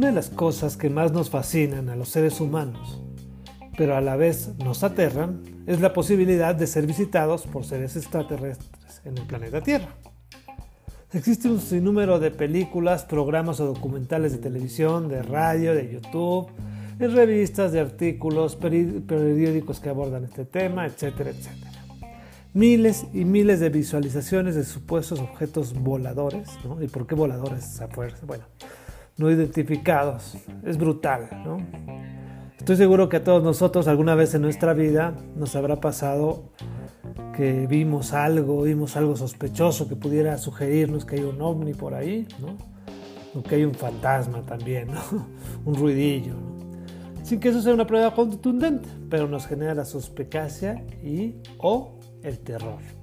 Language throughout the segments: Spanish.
Una de las cosas que más nos fascinan a los seres humanos, pero a la vez nos aterran, es la posibilidad de ser visitados por seres extraterrestres en el planeta Tierra. Existe un sinnúmero de películas, programas o documentales de televisión, de radio, de YouTube, en revistas, de artículos, periódicos que abordan este tema, etcétera, etcétera. Miles y miles de visualizaciones de supuestos objetos voladores, ¿no? ¿Y por qué voladores? Bueno, no identificados. Es brutal, ¿no? Estoy seguro que a todos nosotros alguna vez en nuestra vida nos habrá pasado que vimos algo, vimos algo sospechoso que pudiera sugerirnos que hay un ovni por ahí, ¿no? O que hay un fantasma también, ¿no? un ruidillo, ¿no? Sin que eso sea una prueba contundente, pero nos genera la sospechacia y o el terror.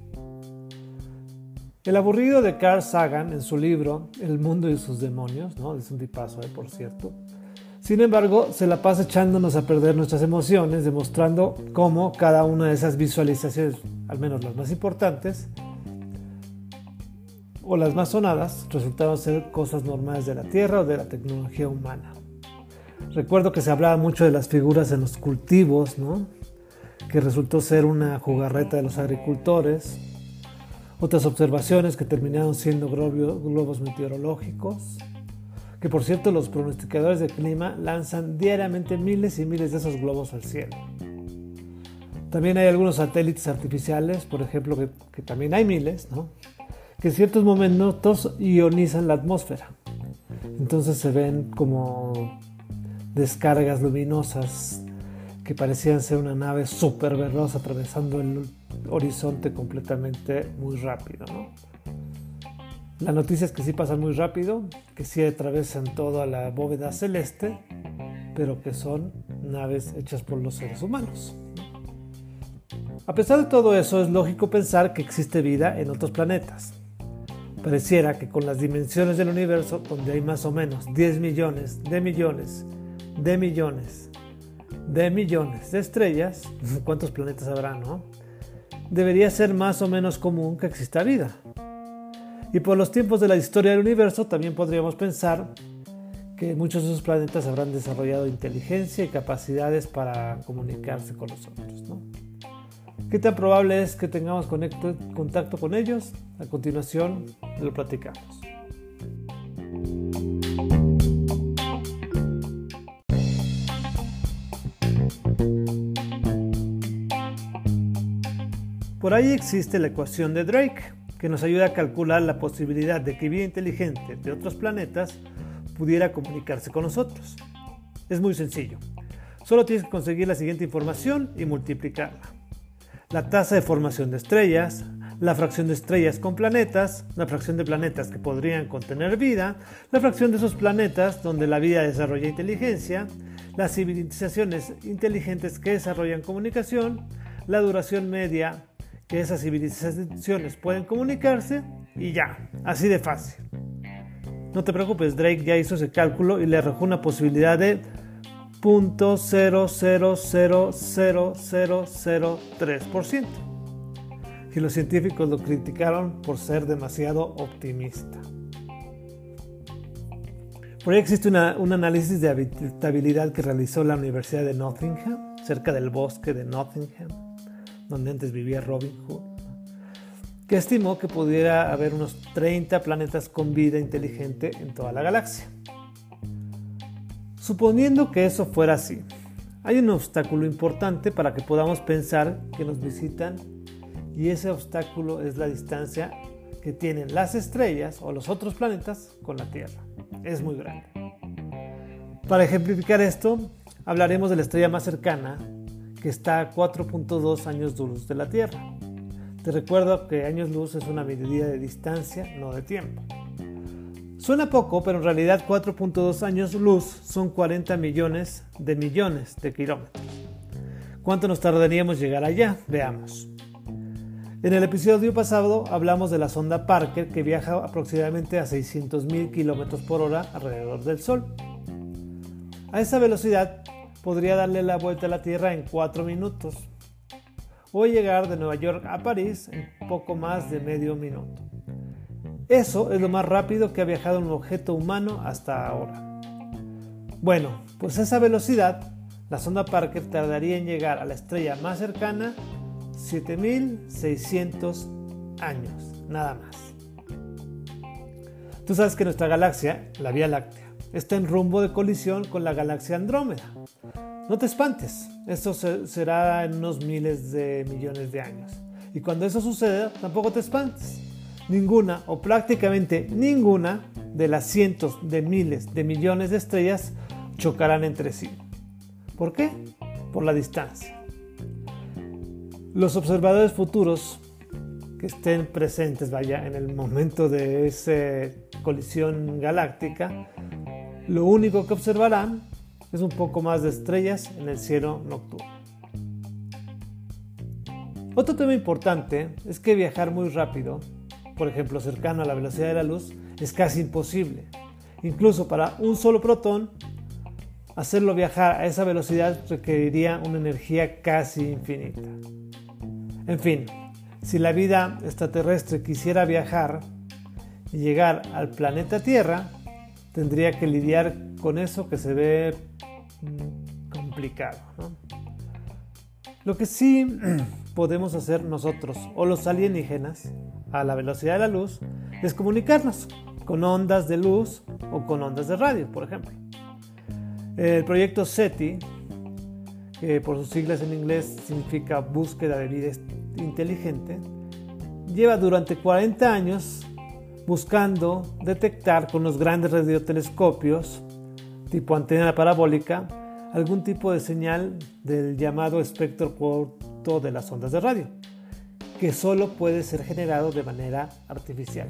El aburrido de Carl Sagan en su libro El mundo y sus demonios, ¿no? es un tipazo, ¿eh? por cierto, sin embargo, se la pasa echándonos a perder nuestras emociones, demostrando cómo cada una de esas visualizaciones, al menos las más importantes, o las más sonadas, resultaron ser cosas normales de la Tierra o de la tecnología humana. Recuerdo que se hablaba mucho de las figuras en los cultivos, ¿no? que resultó ser una jugarreta de los agricultores. Otras observaciones que terminaron siendo globos meteorológicos que por cierto los pronosticadores de clima lanzan diariamente miles y miles de esos globos al cielo. También hay algunos satélites artificiales, por ejemplo, que, también hay miles, ¿no? que en ciertos momentos ionizan la atmósfera. Entonces se ven como descargas luminosas que parecían ser una nave súper veloz atravesando el horizonte completamente muy rápido. ¿no? La noticia es que sí pasan muy rápido, que sí atravesan toda la bóveda celeste, pero que son naves hechas por los seres humanos. A pesar de todo eso, es lógico pensar que existe vida en otros planetas. Pareciera que con las dimensiones del universo, donde hay más o menos 10 millones de millones de millones de millones de estrellas, ¿cuántos planetas habrá, no? Debería ser más o menos común que exista vida. Y por los tiempos de la historia del universo también podríamos pensar que muchos de esos planetas habrán desarrollado inteligencia y capacidades para comunicarse con nosotros. ¿no? ¿Qué tan probable es que tengamos contacto con ellos? A continuación lo platicamos. Por ahí existe la ecuación de Drake, que nos ayuda a calcular la posibilidad de que vida inteligente de otros planetas pudiera comunicarse con nosotros. Es muy sencillo. Solo tienes que conseguir la siguiente información y multiplicarla. La tasa de formación de estrellas, la fracción de estrellas con planetas, la fracción de planetas que podrían contener vida, la fracción de esos planetas donde la vida desarrolla inteligencia, las civilizaciones inteligentes que desarrollan comunicación, la duración media que esas civilizaciones pueden comunicarse y ya, así de fácil. No te preocupes, Drake ya hizo ese cálculo y le arrojó una posibilidad de 0.000003%. Y los científicos lo criticaron por ser demasiado optimista. Por ahí existe un análisis de habitabilidad que realizó la Universidad de Nottingham, cerca del bosque de Nottingham donde antes vivía Robin Hood, que estimó que pudiera haber unos 30 planetas con vida inteligente en toda la galaxia. Suponiendo que eso fuera así, hay un obstáculo importante para que podamos pensar que nos visitan y ese obstáculo es la distancia que tienen las estrellas o los otros planetas con la Tierra. Es muy grande. Para ejemplificar esto, hablaremos de la estrella más cercana, que está a 4.2 años luz de la Tierra. Te recuerdo que años luz es una medida de distancia, no de tiempo. Suena poco, pero en realidad 4.2 años luz son 40 millones de millones de kilómetros. ¿Cuánto nos tardaríamos llegar allá? Veamos. En el episodio pasado hablamos de la sonda Parker que viaja aproximadamente a 600.000 km por hora alrededor del Sol. A esa velocidad podría darle la vuelta a la Tierra en 4 minutos o llegar de Nueva York a París en poco más de medio minuto. Eso es lo más rápido que ha viajado un objeto humano hasta ahora. Bueno, pues esa velocidad, la sonda Parker tardaría en llegar a la estrella más cercana 7600 años, nada más. Tú sabes que nuestra galaxia, la Vía Láctea, está en rumbo de colisión con la galaxia Andrómeda. No te espantes, esto será en unos miles de millones de años. Y cuando eso suceda, tampoco te espantes. Ninguna o prácticamente ninguna de las cientos de miles de millones de estrellas chocarán entre sí. ¿Por qué? Por la distancia. Los observadores futuros que estén presentes, vaya, en el momento de esa colisión galáctica, lo único que observarán es un poco más de estrellas en el cielo nocturno. Otro tema importante es que viajar muy rápido, por ejemplo cercano a la velocidad de la luz, es casi imposible. Incluso para un solo protón, hacerlo viajar a esa velocidad requeriría una energía casi infinita. En fin, si la vida extraterrestre quisiera viajar y llegar al planeta Tierra, tendría que lidiar con eso que se ve mm, complicado. Lo que sí podemos hacer nosotros o los alienígenas a la velocidad de la luz es comunicarnos con ondas de luz o con ondas de radio, por ejemplo. El proyecto SETI, que por sus siglas en inglés significa búsqueda de vida inteligente, lleva durante 40 años buscando detectar con los grandes radiotelescopios tipo antena parabólica algún tipo de señal del llamado espectro corto de las ondas de radio, que solo puede ser generado de manera artificial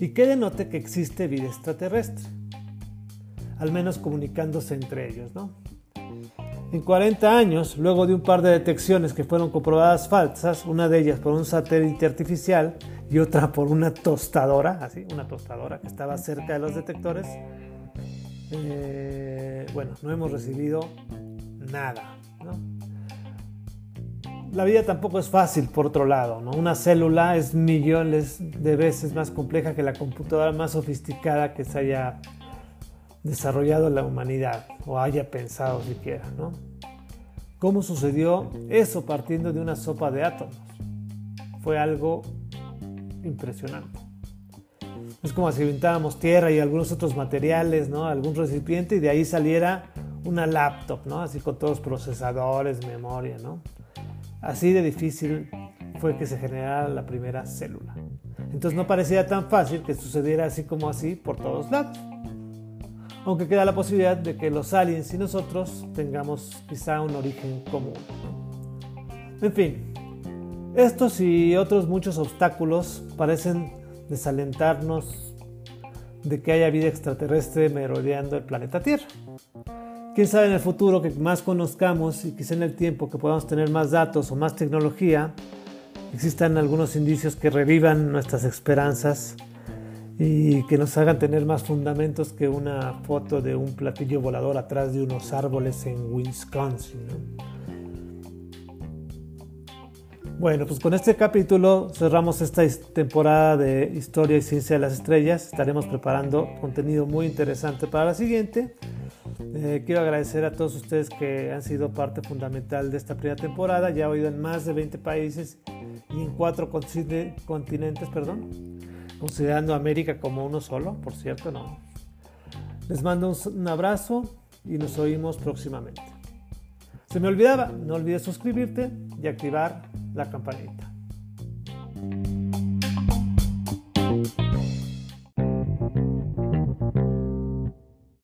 y que denote que existe vida extraterrestre, al menos comunicándose entre ellos. ¿no? En 40 años, luego de un par de detecciones que fueron comprobadas falsas, una de ellas por un satélite artificial y otra por una tostadora, así, una tostadora que estaba cerca de los detectores, eh, bueno, no hemos recibido nada. La vida tampoco es fácil, por otro lado. ¿no? Una célula es millones de veces más compleja que la computadora más sofisticada que se haya desarrollado la humanidad o haya pensado siquiera, ¿no? ¿Cómo sucedió eso partiendo de una sopa de átomos? Fue algo impresionante. Es como si aventáramos tierra y algunos otros materiales, ¿no? Algún recipiente y de ahí saliera una laptop, ¿no? Así con todos los procesadores, memoria, ¿no? Así de difícil fue que se generara la primera célula. Entonces no parecía tan fácil que sucediera así como así por todos lados aunque queda la posibilidad de que los aliens y nosotros tengamos quizá un origen común. En fin, estos y otros muchos obstáculos parecen desalentarnos de que haya vida extraterrestre merodeando el planeta Tierra. Quién sabe en el futuro que más conozcamos y quizá en el tiempo que podamos tener más datos o más tecnología, existan algunos indicios que revivan nuestras esperanzas y que nos hagan tener más fundamentos que una foto de un platillo volador atrás de unos árboles en Wisconsin. Bueno, pues con este capítulo cerramos esta temporada de Historia y Ciencia de las Estrellas. Estaremos preparando contenido muy interesante para la siguiente. Eh, quiero agradecer a todos ustedes que han sido parte fundamental de esta primera temporada. Ya he oído en más de 20 países y en cuatro continentes, perdón considerando América como uno solo, por cierto, no. Les mando un abrazo y nos oímos próximamente. Se me olvidaba, no olvides suscribirte y activar la campanita.